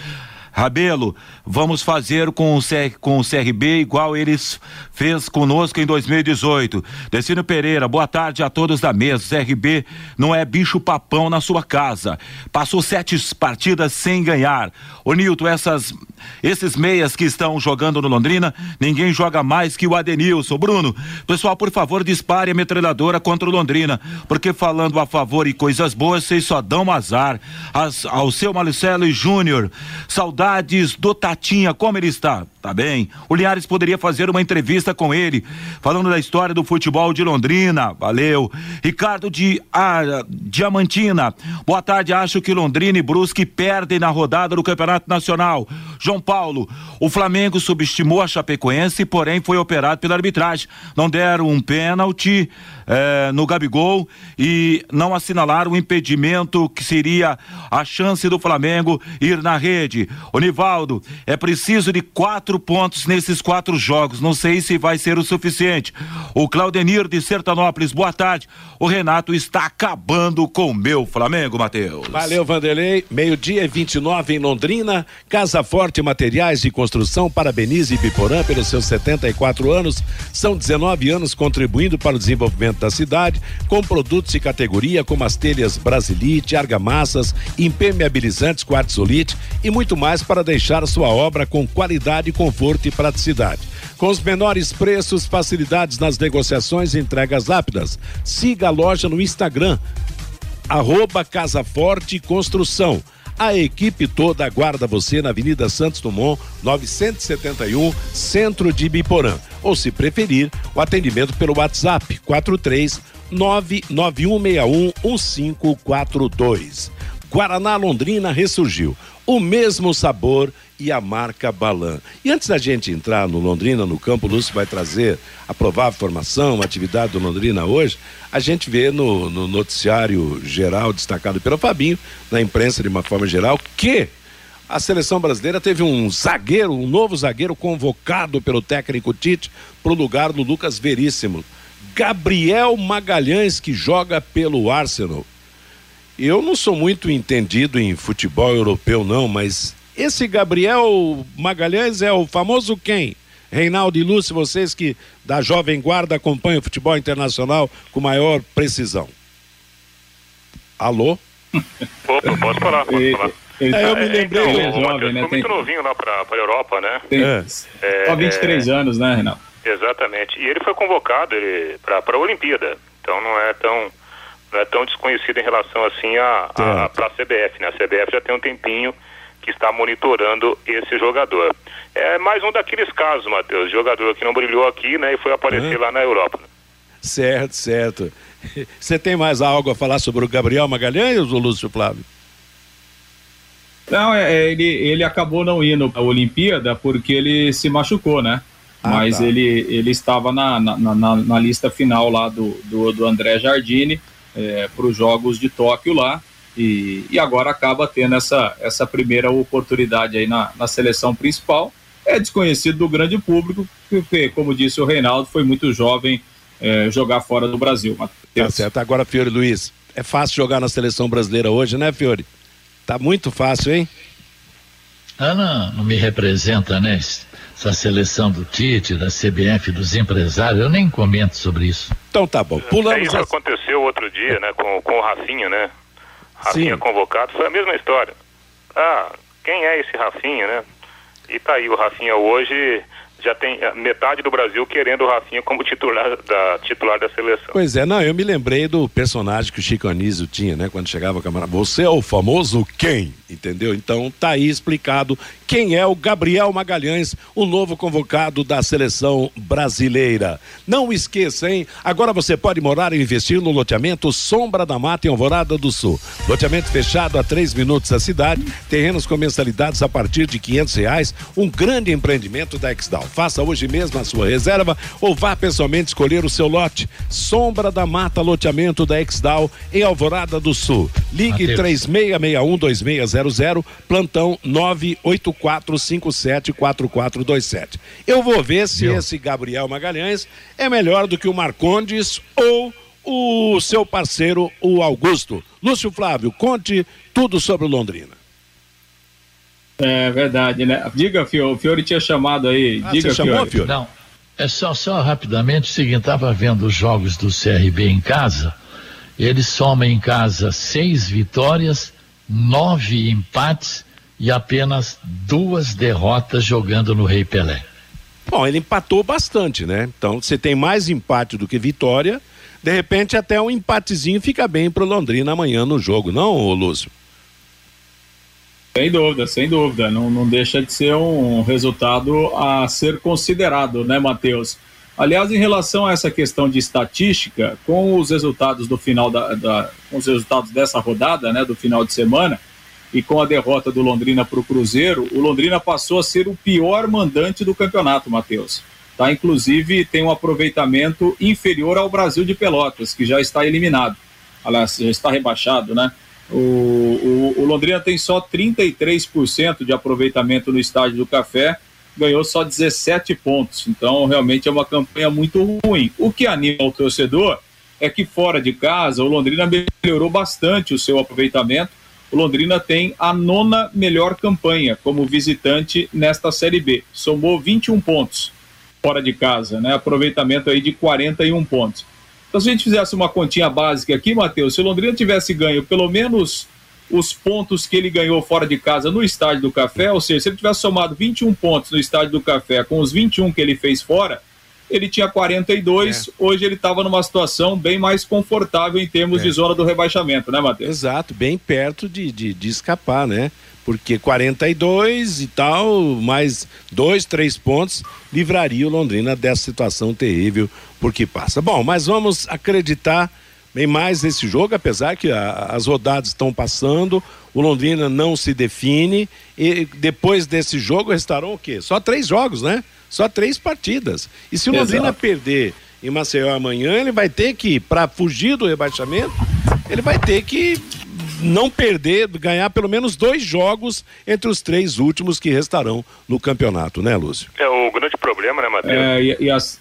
J: Rabelo, vamos fazer com o, CR, com o CRB igual eles fez conosco em 2018. Decino Pereira, boa tarde a todos da mesa. CRB não é bicho papão na sua casa. Passou sete partidas sem ganhar. Ô Nilton, essas, esses meias que estão jogando no Londrina, ninguém joga mais que o Adenilson. Bruno, pessoal, por favor, dispare a metralhadora contra o Londrina, porque falando a favor e coisas boas, vocês só dão azar. As, ao seu Marcelo e Júnior, saudades do Tatinha, como ele está? Tá bem. O Linhares poderia fazer uma entrevista com ele, falando da história do futebol de Londrina. Valeu. Ricardo de ah, Diamantina. Boa tarde. Acho que Londrina e Brusque perdem na rodada do Campeonato Nacional. João Paulo, o Flamengo subestimou a Chapecoense, porém foi operado pela arbitragem. Não deram um pênalti eh, no Gabigol e não assinalaram o impedimento que seria a chance do Flamengo ir na rede. O Nivaldo, é preciso de quatro quatro pontos nesses quatro jogos. Não sei se vai ser o suficiente. O Claudenir de Sertanópolis, boa tarde. O Renato está acabando com o meu Flamengo, Matheus.
B: Valeu, Vanderlei. Meio-dia e 29 em Londrina. Casa Forte Materiais de Construção parabeniza Ibiporã pelos seus 74 anos. São 19 anos contribuindo para o desenvolvimento da cidade, com produtos de categoria como as telhas Brasilite, argamassas, impermeabilizantes, quartzolite e muito mais para deixar sua obra com qualidade, conforto e praticidade. Com os menores preços, facilidades nas negociações e entregas rápidas. Siga a loja no Instagram, arroba Casa Forte Construção. A equipe toda aguarda você na Avenida Santos Dumont, 971, Centro de Biporã. Ou, se preferir, o atendimento pelo WhatsApp 43 99161 1542. Guaraná Londrina ressurgiu. O mesmo sabor e a marca Balan. E antes da gente entrar no Londrina, no campo, o Lúcio vai trazer a provável formação, a atividade do Londrina hoje. A gente vê no, no noticiário geral, destacado pelo Fabinho, na imprensa de uma forma geral, que a seleção brasileira teve um zagueiro, um novo zagueiro convocado pelo técnico Tite para o lugar do Lucas Veríssimo. Gabriel Magalhães, que joga pelo Arsenal. Eu não sou muito entendido em futebol europeu, não, mas esse Gabriel Magalhães é o famoso quem? Reinaldo e Lúcio, vocês que da Jovem Guarda acompanham o futebol internacional com maior precisão. Alô?
G: Opa, posso falar, posso falar.
B: É, eu me lembrei.
G: Então,
B: É,
G: o Matheus ficou muito novinho lá para a Europa, né?
I: Tem
B: É.
I: só 23 anos, né, Renato?
G: Exatamente. E ele foi convocado para a Olimpíada. Então não é tão não é tão desconhecido em relação assim a, a para a CBF, né? A CBF já tem um tempinho que está monitorando esse jogador. É mais um daqueles casos, Matheus, jogador que não brilhou aqui, né, e foi aparecer lá na Europa.
B: Certo, certo. Você tem mais algo a falar sobre o Gabriel Magalhães ou Lúcio Flávio?
I: Não, é, é, ele, ele acabou não indo à Olimpíada porque ele se machucou, né?
B: Ah,
I: Mas
B: tá.
I: ele, ele estava na, na, na, na lista final lá do, do, do André Jardine para os Jogos de Tóquio lá. E, e agora acaba tendo essa, essa primeira oportunidade aí na, na seleção principal. É desconhecido do grande público, porque, como disse o Reinaldo, foi muito jovem é, jogar fora do Brasil.
B: Tá certo. Agora, Fiore Luiz, é fácil jogar na seleção brasileira hoje, né, Fiore? Tá muito fácil, hein?
H: Ah, não, não me representa, né? Essa seleção do Tite, da CBF, dos empresários, eu nem comento sobre isso.
B: Então tá bom.
G: É,
B: Pulamos
G: isso
B: a...
G: aconteceu outro dia, né, com, com o Rafinha, né? Rafinha
B: Sim.
G: convocado, foi a mesma história. Ah, quem é esse Rafinha, né? E tá aí, o Rafinha hoje já tem eh, metade do Brasil querendo o Rafinha como titular da, titular da seleção.
B: Pois é, não, eu me lembrei do personagem que o Chico Anísio tinha, né? Quando chegava a camarada, você é o famoso quem, entendeu? Então tá aí explicado quem é o Gabriel Magalhães, o novo convocado da seleção brasileira. Não esqueça, hein? Agora você pode morar e investir no loteamento Sombra da Mata em Alvorada do Sul. Loteamento fechado a três minutos da cidade, terrenos com mensalidades a partir de quinhentos reais, um grande empreendimento da Exdal. Faça hoje mesmo a sua reserva ou vá pessoalmente escolher o seu lote. Sombra da Mata, loteamento da Exdal em Alvorada do Sul. Ligue
H: Mateus.
B: 3661-2600, plantão 984574427. Eu vou ver se
H: Viu?
B: esse Gabriel Magalhães é melhor do que o Marcondes ou o seu parceiro, o Augusto. Lúcio Flávio, conte tudo sobre o Londrina.
I: É verdade, né? Diga, Fiore, o Fiore tinha chamado aí.
B: Ah,
I: Diga,
B: você chamou,
I: Fiore.
B: Fiore?
H: Não, é só, só rapidamente o seguinte, estava vendo os jogos do CRB em casa, eles somam em casa seis vitórias, nove empates e apenas duas derrotas jogando no Rei Pelé.
B: Bom, ele empatou bastante, né? Então, você tem mais empate do que vitória. De repente, até um empatezinho fica bem pro Londrina amanhã no jogo, não, Lúcio?
I: Sem dúvida, sem dúvida. Não, não deixa de ser um resultado a ser considerado, né, Matheus? Aliás, em relação a essa questão de estatística, com os resultados do final da, da- com os resultados dessa rodada, né, do final de semana, e com a derrota do Londrina para o Cruzeiro, o Londrina passou a ser o pior mandante do campeonato, Matheus. Tá? Inclusive, tem um aproveitamento inferior ao Brasil de Pelotas, que já está eliminado. Aliás, já está rebaixado, né? O, o, o Londrina tem só 33% de aproveitamento no estádio do Café ganhou só 17 pontos. Então, realmente é uma campanha muito ruim. O que anima o torcedor é que fora de casa, o Londrina melhorou bastante o seu aproveitamento. O Londrina tem a nona melhor campanha como visitante nesta Série B. Somou 21 pontos fora de casa, né? Aproveitamento aí de 41 pontos. Então, se a gente fizesse uma continha básica aqui, Matheus, se o Londrina tivesse ganho pelo menos os pontos que ele ganhou fora de casa no Estádio do Café, ou seja, se ele tivesse somado 21 pontos no Estádio do Café com os 21 que ele fez fora, ele tinha 42, é. hoje ele estava numa situação bem mais confortável em termos é. de zona do rebaixamento, né, Matheus?
B: Exato, bem perto de, de, de escapar, né? Porque 42 e tal, mais dois, três pontos, livraria o Londrina dessa situação terrível por que passa. Bom, mas vamos acreditar bem mais nesse jogo, apesar que a, as rodadas estão passando, o Londrina não se define e depois desse jogo restarão o quê? Só três jogos, né? Só três partidas. E se o Exato. Londrina perder em Maceió amanhã, ele vai ter que, para fugir do rebaixamento, ele vai ter que não perder, ganhar pelo menos dois jogos entre os três últimos que restarão no campeonato, né, Lúcio?
G: É o grande problema, né, Matheus?
I: É, e, e as...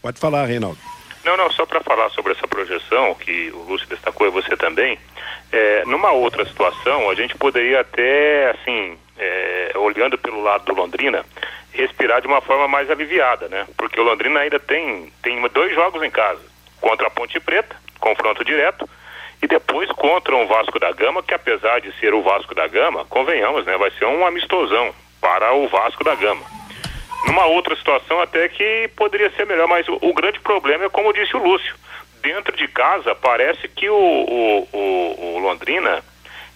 B: Pode falar, Reinaldo.
G: Não, não, só para falar sobre essa projeção, que o Lúcio destacou e você também, é, numa outra situação, a gente poderia até, assim, é, olhando pelo lado do Londrina, respirar de uma forma mais aliviada, né? Porque o Londrina ainda tem, tem dois jogos em casa, contra a Ponte Preta, confronto direto, e depois contra o Vasco da Gama, que apesar de ser o Vasco da Gama, convenhamos, né? Vai ser um amistosão para o Vasco da Gama numa outra situação até que poderia ser melhor, mas o, o, grande problema é como disse o Lúcio, dentro de casa parece que o, o, o, o Londrina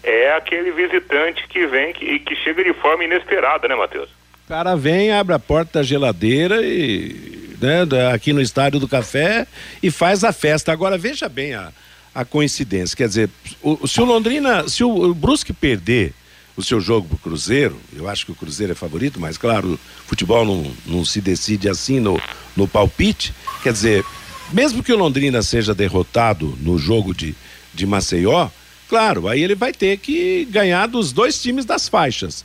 G: é aquele visitante que vem e que, que chega de forma inesperada, né, Matheus?
B: O cara vem, abre a porta da geladeira e né, aqui no estádio do café e faz a festa. Agora veja bem a, a coincidência, quer dizer, o, se o Londrina, se o, o Brusque perder o seu jogo para o Cruzeiro, eu acho que o Cruzeiro é favorito, mas claro, futebol não, não se decide assim no, no palpite. Quer dizer, mesmo que o Londrina seja derrotado no jogo de, de Maceió, claro, aí ele vai ter que ganhar dos dois times das faixas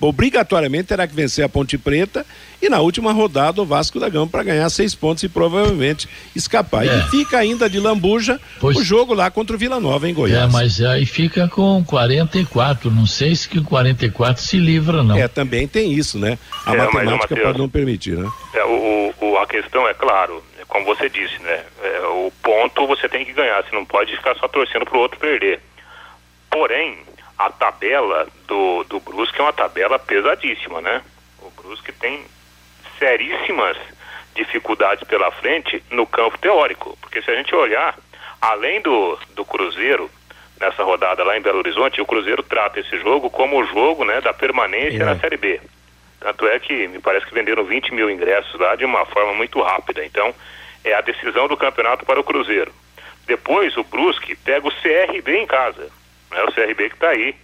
B: obrigatoriamente terá que vencer a Ponte Preta e na última rodada o Vasco da Gama para ganhar seis pontos e provavelmente escapar. É. E fica ainda de lambuja pois... o jogo lá contra o Vila Nova em Goiás.
H: É, mas aí fica com 44, não sei se que 44 se livra não.
B: É, também tem isso, né? A é, matemática Mateus, pode não permitir, né?
G: É, o, o, a questão é claro, é como você disse, né? É, o ponto você tem que ganhar, você não pode ficar só torcendo para o outro perder. Porém, a tabela do, do Brusque é uma tabela pesadíssima, né? O Brusque tem seríssimas dificuldades pela frente no campo teórico, porque se a gente olhar, além do, do Cruzeiro, nessa rodada lá em Belo Horizonte, o Cruzeiro trata esse jogo como o jogo né, da permanência é. na Série B. Tanto é que me parece que venderam 20 mil ingressos lá de uma forma muito rápida. Então, é a decisão do campeonato para o Cruzeiro. Depois, o Brusque pega o CRB em casa. Né? O CRB que está aí,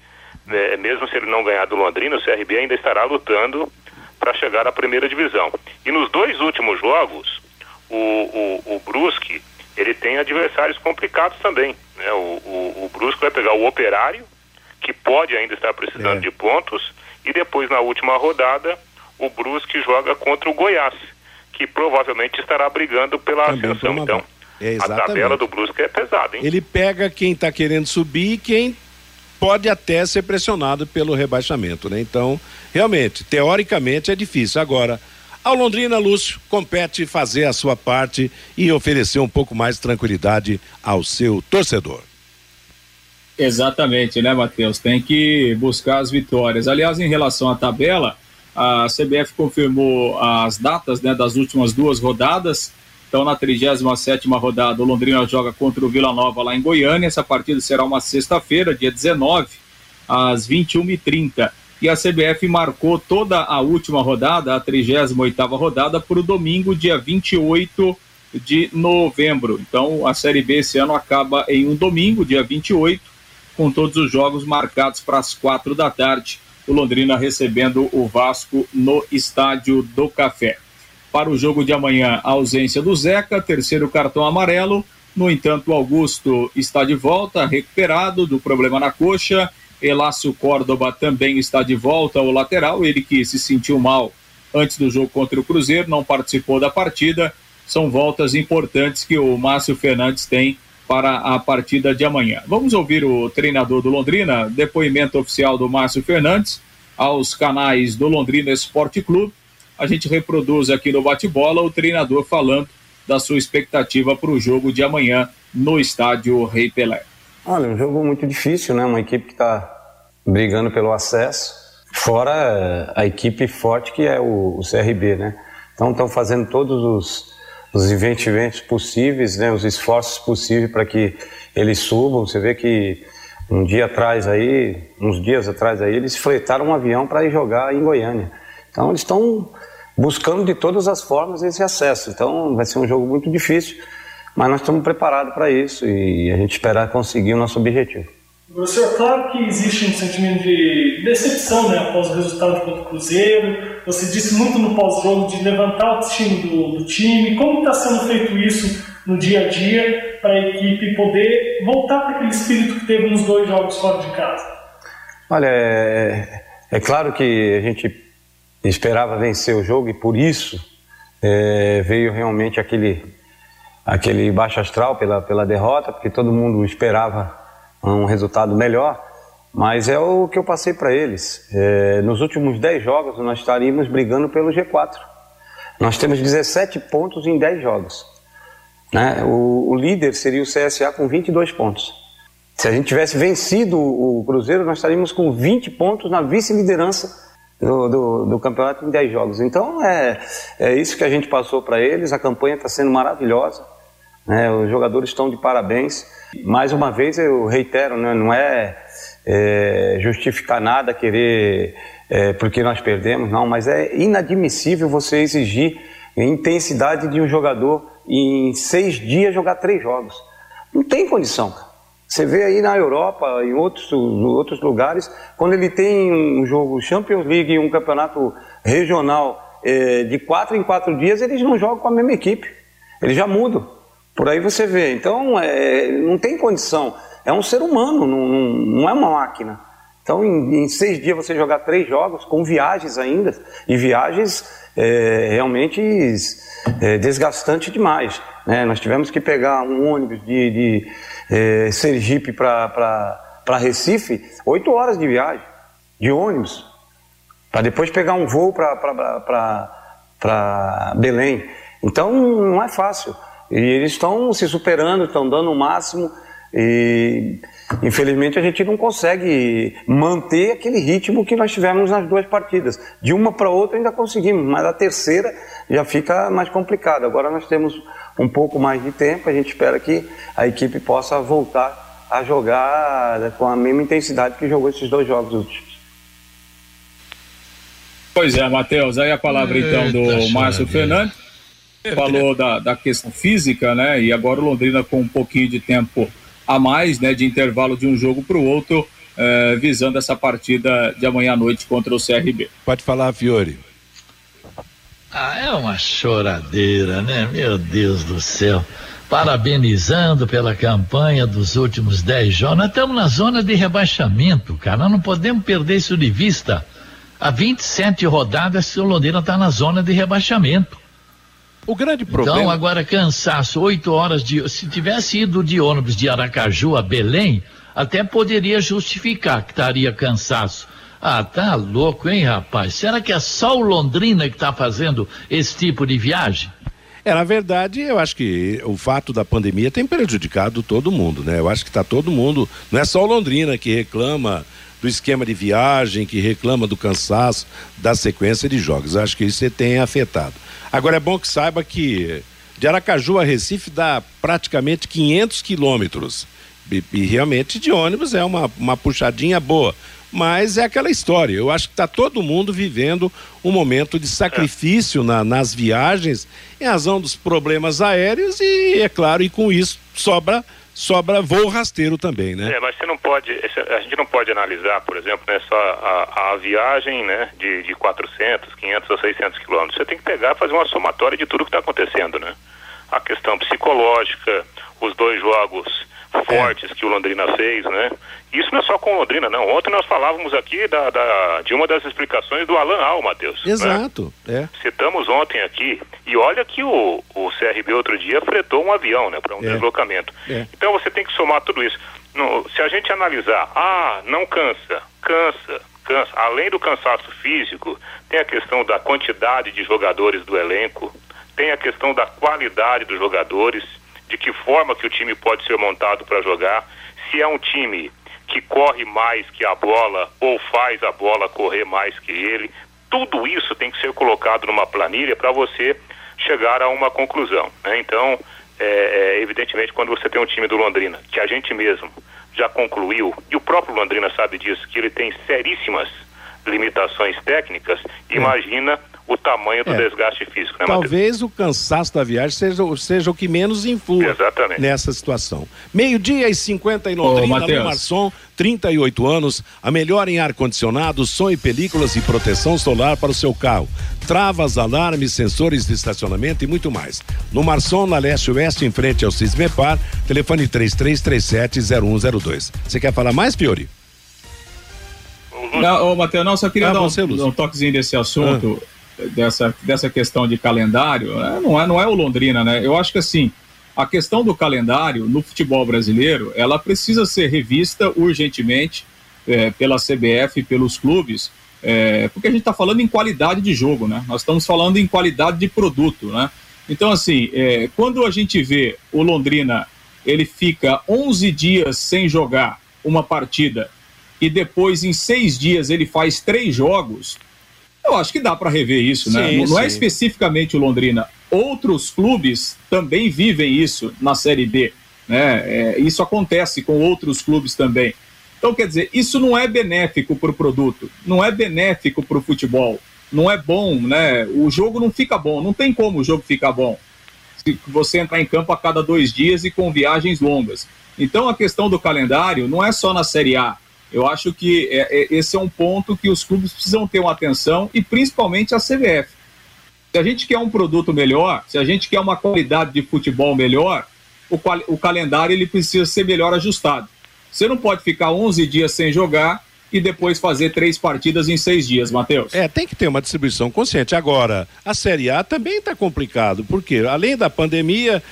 G: né? mesmo se ele não ganhar do Londrina, o CRB ainda estará lutando para chegar à primeira divisão. E nos dois últimos jogos, o, o, o Brusque ele tem adversários complicados também. Né? O, o, o Brusque vai pegar o Operário, que pode ainda estar precisando é. de pontos, e depois na última rodada o Brusque joga contra o Goiás, que provavelmente estará brigando pela também ascensão. Então, é, a tabela do Brusque é pesada, hein?
B: Ele pega quem está querendo subir e quem pode até ser pressionado pelo rebaixamento, né? Então, realmente, teoricamente é difícil. Agora, ao Londrina Lúcio compete fazer a sua parte e oferecer um pouco mais de tranquilidade ao seu torcedor.
I: Exatamente, né, Matheus? Tem que buscar as vitórias. Aliás, em relação à tabela, a CBF confirmou as datas né, das últimas duas rodadas. Então, na 37 rodada, o Londrina joga contra o Vila Nova lá em Goiânia. Essa partida será uma sexta-feira, dia 19, às 21h30. E a CBF marcou toda a última rodada, a 38 rodada, para o domingo, dia 28 de novembro. Então, a Série B esse ano acaba em um domingo, dia 28, com todos os jogos marcados para as quatro da tarde. O Londrina recebendo o Vasco no Estádio do Café. Para o jogo de amanhã, a ausência do Zeca, terceiro cartão amarelo. No entanto, Augusto está de volta, recuperado do problema na coxa. Elácio Córdoba também está de volta ao lateral, ele que se sentiu mal antes do jogo contra o Cruzeiro, não participou da partida. São voltas importantes que o Márcio Fernandes tem para a partida de amanhã. Vamos ouvir o treinador do Londrina, depoimento oficial do Márcio Fernandes aos canais do Londrina Esporte Clube. A gente reproduz aqui no bate-bola o treinador falando da sua expectativa para o jogo de amanhã no estádio Rei Pelé.
K: Olha, um jogo muito difícil, né? Uma equipe que está brigando pelo acesso, fora a equipe forte que é o, o CRB, né? Então estão fazendo todos os, os investimentos possíveis, né? Os esforços possíveis para que eles subam. Você vê que um dia atrás aí, uns dias atrás aí, eles fretaram um avião para ir jogar em Goiânia. Então eles estão buscando de todas as formas esse acesso. Então vai ser um jogo muito difícil, mas nós estamos preparados para isso e a gente espera conseguir o nosso objetivo.
L: Professor, claro que existe um sentimento de decepção né, após o resultado contra o Cruzeiro. Você disse muito no pós-jogo de levantar o destino do, do time. Como está sendo feito isso no dia a dia para a equipe poder voltar para aquele espírito que teve nos dois jogos fora de casa?
K: Olha, é, é claro que a gente esperava vencer o jogo e por isso é, veio realmente aquele, aquele baixo astral pela, pela derrota, porque todo mundo esperava um resultado melhor. Mas é o que eu passei para eles. É, nos últimos 10 jogos nós estaríamos brigando pelo G4. Nós temos 17 pontos em 10 jogos. Né? O, o, líder seria o CSA com 22 pontos. Se a gente tivesse vencido o, Cruzeiro, nós estaríamos com 20 pontos na vice-liderança do, do, do, campeonato em 10 jogos. Então é, é isso que a gente passou para eles. A campanha está sendo maravilhosa. Né? Os jogadores estão de parabéns. Mais uma vez eu reitero, né? não é, é, justificar nada, querer é, porque nós perdemos, não, mas é inadmissível você exigir intensidade de um jogador em seis dias jogar três jogos. Não tem condição, cara. Você vê aí na Europa, em outros, outros lugares, quando ele tem um jogo Champions League e um campeonato regional é, de quatro em quatro dias, eles não jogam com a mesma equipe. Eles já mudam. Por aí você vê. Então, é, não tem condição. É um ser humano, não, não, não é uma máquina. Então, em, em, seis dias você jogar três jogos, com viagens ainda, e viagens é, realmente é, desgastante demais. Né? Nós tivemos que pegar um ônibus de, de é, Sergipe para Recife, oito horas de viagem, de ônibus, para depois pegar um voo para Belém. Então, não é fácil. E eles estão se superando, estão dando o máximo. E infelizmente a gente não consegue manter aquele ritmo que nós tivemos nas duas partidas. De uma para outra ainda conseguimos, mas a terceira já fica mais complicado. Agora nós temos um pouco mais de tempo, a gente espera que a equipe possa voltar a jogar com a mesma intensidade que jogou esses dois jogos últimos.
I: Pois é, Matheus, aí a palavra então do Márcio Fernandes. Falou da, da questão física, né? E agora o Londrina com um pouquinho de tempo a mais, né, de intervalo de um jogo para o outro, eh, visando essa partida de amanhã à noite contra o CRB.
B: Pode falar, Fiore.
H: Ah, é uma choradeira, né? Meu Deus do céu. Parabenizando pela campanha dos últimos 10 jogos. Nós estamos na zona de rebaixamento, cara. Nós não podemos perder isso de vista. Há 27 rodadas, o Londrina está na zona de rebaixamento.
B: O grande problema.
H: Então, agora, cansaço, oito horas de. Se tivesse ido de ônibus de Aracaju a Belém, até poderia justificar que estaria cansaço. Ah, tá louco, hein, rapaz? Será que é só o Londrina que está fazendo esse tipo de viagem?
B: É, na verdade, eu acho que o fato da pandemia tem prejudicado todo mundo, né? Eu acho que está todo mundo, não é só o Londrina que reclama do esquema de viagem, que reclama do cansaço, da sequência de jogos. Acho que isso tem afetado. Agora é bom que saiba que de Aracaju a Recife dá praticamente 500 quilômetros. E, e, realmente de ônibus é uma, uma puxadinha boa. Mas é aquela história. Eu acho que está todo mundo vivendo um momento de sacrifício na, nas viagens em razão dos problemas aéreos e, é claro, e com isso sobra sobra voo rasteiro também, né?
G: É, mas você não pode, a gente não pode analisar, por exemplo, né, só a, a viagem, né, de, de 400, 500 ou 600 quilômetros. Você tem que pegar fazer uma somatória de tudo que está acontecendo, né? A questão psicológica, os dois jogos fortes que o Londrina fez, né? Isso não é só com o Londrina, não. Ontem nós falávamos aqui da, da de uma das explicações do Alan Al, Matheus.
B: Né? Exato,
G: né? é. Citamos ontem aqui, e olha que o, o CRB outro dia fretou um avião, né, para um é. deslocamento. É. Então você tem que somar tudo isso. No, se a gente analisar, ah, não cansa, cansa, cansa. Além do cansaço físico, tem a questão da quantidade de jogadores do elenco, tem a questão da qualidade dos jogadores, de que forma que o time pode ser montado para jogar, se é um time que corre mais que a bola ou faz a bola correr mais que ele. Tudo isso tem que ser colocado numa planilha para você chegar a uma conclusão. Né? Então, é, é, evidentemente, quando você tem um time do Londrina, que a gente mesmo já concluiu, e o próprio Londrina sabe disso, que ele tem seríssimas limitações técnicas, imagina o tamanho do é. desgaste físico. Né,
B: Talvez o cansaço da viagem seja, seja o que menos influa
G: Exatamente.
B: nessa situação. Meio-dia e 50 em Londrina, no Marçom, 38 anos, a melhor em ar-condicionado, som e películas e proteção solar para o seu carro. Travas, alarmes, sensores de estacionamento e muito mais. No Marçom, na leste-oeste, em frente ao Cismepar, telefone 33370102. Você quer falar mais, Fiore?
I: Não, ô, Matheus, não, só queria ah, dar um, um, toquezinho desse assunto. Ah dessa, dessa questão de calendário, né? não, é, não é o Londrina, né? Eu acho que assim, a questão do calendário no futebol brasileiro, ela precisa ser revista urgentemente é, pela CBF, pelos clubes, é, porque a gente está falando em qualidade de jogo, né? Nós estamos falando em qualidade de produto, né? Então, assim, é, quando a gente vê o Londrina, ele fica 11 dias sem jogar uma partida e depois, em seis dias, ele faz três jogos, eu acho que dá para rever isso, né? Sim, não é sim. é especificamente o Londrina. Outros clubes também vivem isso na Série D. Né? É, isso acontece com outros clubes também. Então, quer dizer, isso não é benéfico para o produto, não é benéfico para o futebol, não é bom, né? O jogo não fica bom, não tem como o jogo ficar bom. Se você entrar em campo a cada dois dias e com viagens longas. Então, a questão do calendário não é só na Série A, eu acho que é, é, esse é um ponto que os clubes precisam ter uma atenção e principalmente a CBF. Se a gente quer um produto melhor, se a gente quer uma qualidade de futebol melhor, o, o calendário ele precisa ser melhor ajustado. Você não pode ficar 11 dias sem jogar e depois fazer três partidas em seis dias, Matheus.
B: É, tem que ter uma distribuição consciente. Agora, a Série A também está complicado, porque além da pandemia,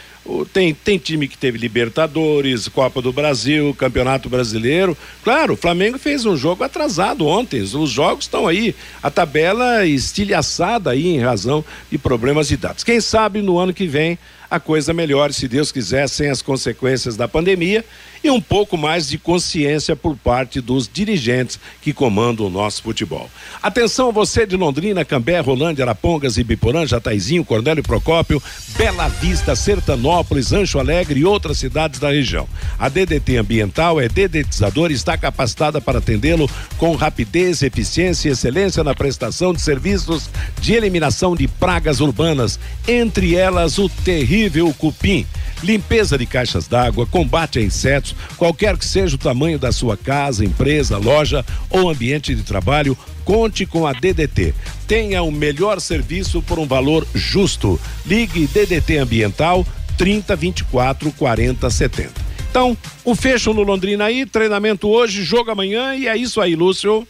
B: tem, tem time que teve Libertadores, Copa do Brasil, Campeonato Brasileiro. Claro, o Flamengo fez um jogo atrasado ontem. Os jogos estão aí. A tabela estilhaçada aí em razão de problemas de dados. Quem sabe no ano que vem a coisa melhore, se Deus quiser, sem as consequências da pandemia e um pouco mais de consciência por parte dos dirigentes que comandam o nosso futebol. Atenção você de Londrina, Cambé, Rolândia, Arapongas, Ibiporã, Jataizinho, Cornélio Procópio, Bela Vista, Sertanópolis, Ancho Alegre e outras cidades da região. A DDT Ambiental é dedetizadora e está capacitada para atendê-lo com rapidez, eficiência e excelência na prestação de serviços de eliminação de pragas urbanas, entre elas o terrível cupim limpeza de caixas d'água, combate a insetos, qualquer que seja o tamanho da sua casa, empresa, loja ou ambiente de trabalho, conte com a DDT. Tenha o melhor serviço por um valor justo. Ligue DDT Ambiental 30 24 40 70. Então, o fecho no Londrina aí, treinamento hoje, jogo amanhã e é isso aí, Lúcio.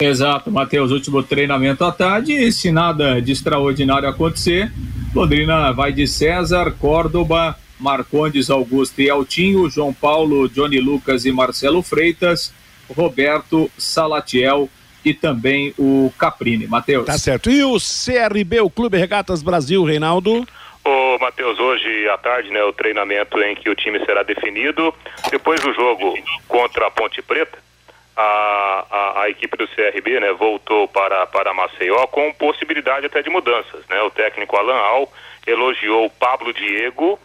I: Exato, Matheus. Último treinamento à tarde. E se nada de extraordinário acontecer, Londrina vai de César, Córdoba, Marcondes, Augusto e Altinho, João Paulo, Johnny Lucas e Marcelo Freitas, Roberto, Salatiel e também o Caprini. Matheus.
B: Tá certo. E o CRB, o Clube Regatas Brasil, Reinaldo?
G: Ô, Matheus, hoje à tarde, né, o treinamento em que o time será definido. Depois do jogo contra a Ponte Preta, a, a, a, equipe do CRB né, voltou para, para Maceió com possibilidade até de mudanças. Né? O técnico Alan Al elogiou o Pablo Diego,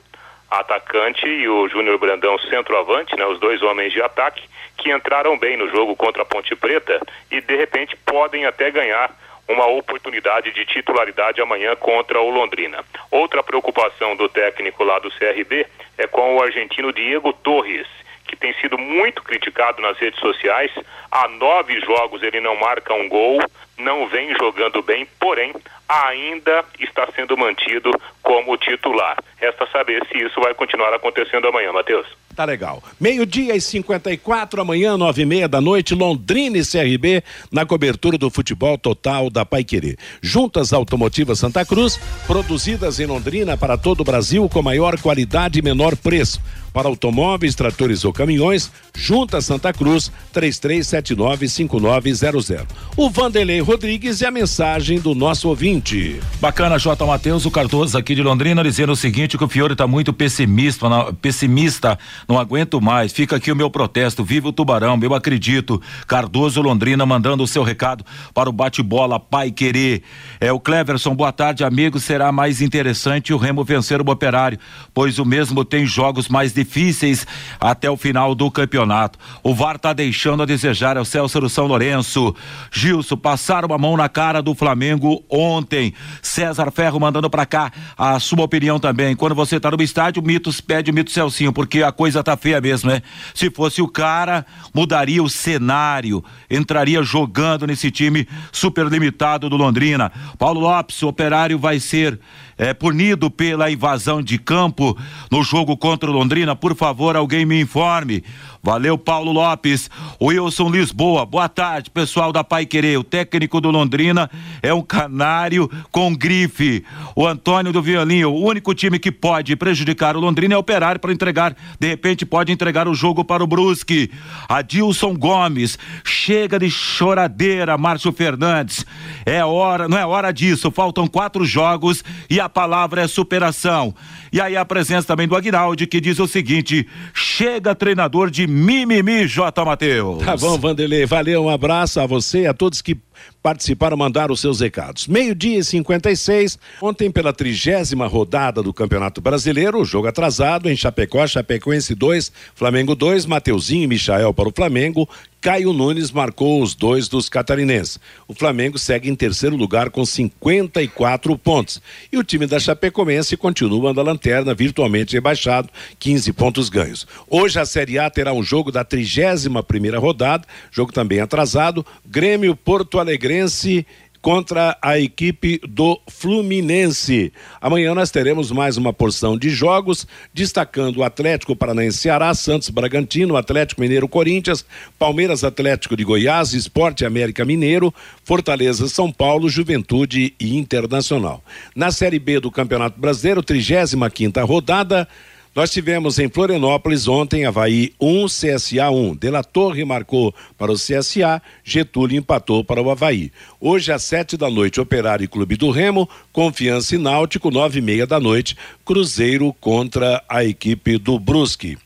G: atacante, e o Júnior Brandão, centroavante, né, os dois homens de ataque, que entraram bem no jogo contra a Ponte Preta e de repente podem até ganhar uma oportunidade de titularidade amanhã contra o Londrina. Outra preocupação do técnico lá do CRB é com o argentino Diego Torres que tem sido muito criticado nas redes sociais. Há nove jogos ele não marca um gol, não vem jogando bem, porém ainda está sendo mantido como titular. Resta saber se isso vai continuar acontecendo amanhã, Matheus.
B: Tá legal. Meio-dia e 54, amanhã, nove e meia da noite, Londrina e CRB, na cobertura do futebol total da Paiquerê. Juntas Automotivas Santa Cruz, produzidas em Londrina para todo o Brasil com maior qualidade e menor preço. Para automóveis, tratores ou caminhões, Junta Santa Cruz, 33795900. O Vanderlei Rodrigues e a mensagem do nosso ouvinte.
J: Bacana, J. Matheus, o Cardoso aqui de Londrina, dizendo o seguinte: que o Fiore está muito pessimista, não, pessimista, não aguento mais. Fica aqui o meu protesto. Viva o Tubarão, eu acredito. Cardoso Londrina mandando o seu recado para o bate-bola Pai Querer. É o Cleverson, boa tarde, amigo. Será mais interessante o Remo vencer o Operário, pois o mesmo tem jogos mais difíceis difíceis até o final do campeonato. O VAR tá deixando a desejar ao Celso do São Lourenço. Gilson, passaram a mão na cara do Flamengo ontem. César Ferro mandando para cá a sua opinião também. Quando você tá no estádio, Mitos pede o Mito Celcinho, porque a coisa tá feia mesmo, né? Se fosse o cara, mudaria o cenário, entraria jogando nesse time super limitado do Londrina. Paulo Lopes, o operário vai ser é, punido pela invasão de campo no jogo contra o Londrina? Por favor, alguém me informe. Valeu, Paulo Lopes. Wilson Lisboa, boa tarde, pessoal da Pai Querer. O técnico do Londrina é um canário com grife. O Antônio do Violinho, o único time que pode prejudicar o Londrina é o Operário para entregar, de repente pode entregar o jogo para o Brusque. Adilson Gomes, chega de choradeira, Márcio Fernandes. É hora, não é hora disso. Faltam quatro jogos e a palavra é superação. E aí a presença também do Aguinaldi que diz o seguinte: chega treinador de mimimi, J. Matheus.
B: Tá bom, Vanderlei. Valeu, um abraço a você e a todos que participaram, mandaram os seus recados. Meio-dia e 56, ontem pela trigésima rodada do Campeonato Brasileiro, jogo atrasado em Chapecó, Chapecoense 2, Flamengo 2, Mateuzinho e Michael para o Flamengo, Caio Nunes marcou os dois dos catarinenses. O Flamengo segue em terceiro lugar com 54 pontos. E o time da Chapecoense continua na lanterna, virtualmente rebaixado, 15 pontos ganhos. Hoje a Série A terá um jogo da 31 primeira rodada, jogo também atrasado, Grêmio Porto Alegrense contra a equipe do Fluminense. Amanhã nós teremos mais uma porção de jogos, destacando o Atlético Paranaense Ceará, Santos Bragantino, Atlético Mineiro Corinthians, Palmeiras Atlético de Goiás, Esporte América Mineiro, Fortaleza São Paulo, Juventude e Internacional. Na Série B do Campeonato Brasileiro, 35 quinta rodada, nós tivemos em Florianópolis ontem Havaí 1, CSA 1. De La Torre marcou para o CSA, Getúlio empatou para o Havaí. Hoje às sete da noite, Operário e Clube do Remo, Confiança e Náutico, nove e meia da noite, Cruzeiro contra a equipe do Brusque.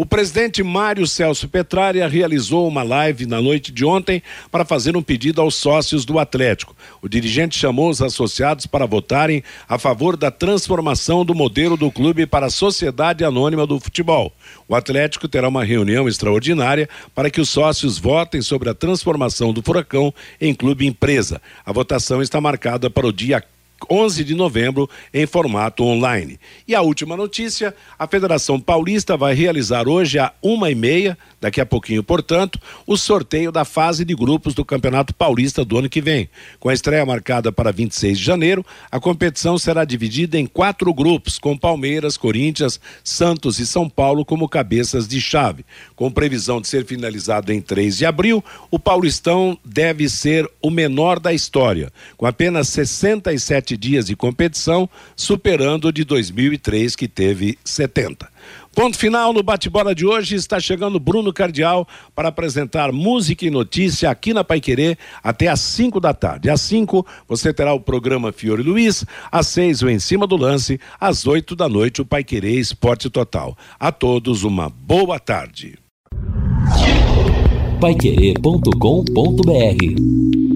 B: O presidente Mário Celso Petralha realizou uma live na noite de ontem para fazer um pedido aos sócios do Atlético. O dirigente chamou os associados para votarem a favor da transformação do modelo do clube para a Sociedade Anônima do Futebol. O Atlético terá uma reunião extraordinária para que os sócios votem sobre a transformação do Furacão em clube empresa. A votação está marcada para o dia 11 de novembro em formato online. E a última notícia: a Federação Paulista vai realizar hoje a uma e meia, daqui a pouquinho, portanto, o sorteio da fase de grupos do Campeonato Paulista do ano que vem. Com a estreia marcada para 26 de janeiro, a competição será dividida em quatro grupos, com Palmeiras, Corinthians, Santos e São Paulo como cabeças de chave. Com previsão de ser finalizado em 3 de abril, o Paulistão deve ser o menor da história, com apenas 67 sete dias de competição, superando o de 2003, que teve 70. Ponto final no bate-bola de hoje. Está chegando Bruno Cardial para apresentar música e notícia aqui na Pai Querer até às 5 da tarde. Às 5 você terá o programa Fiore Luiz, às 6 o Em Cima do Lance, às 8 da noite o Pai Querer Esporte Total. A todos uma boa tarde.
A: Paiquerê.com.br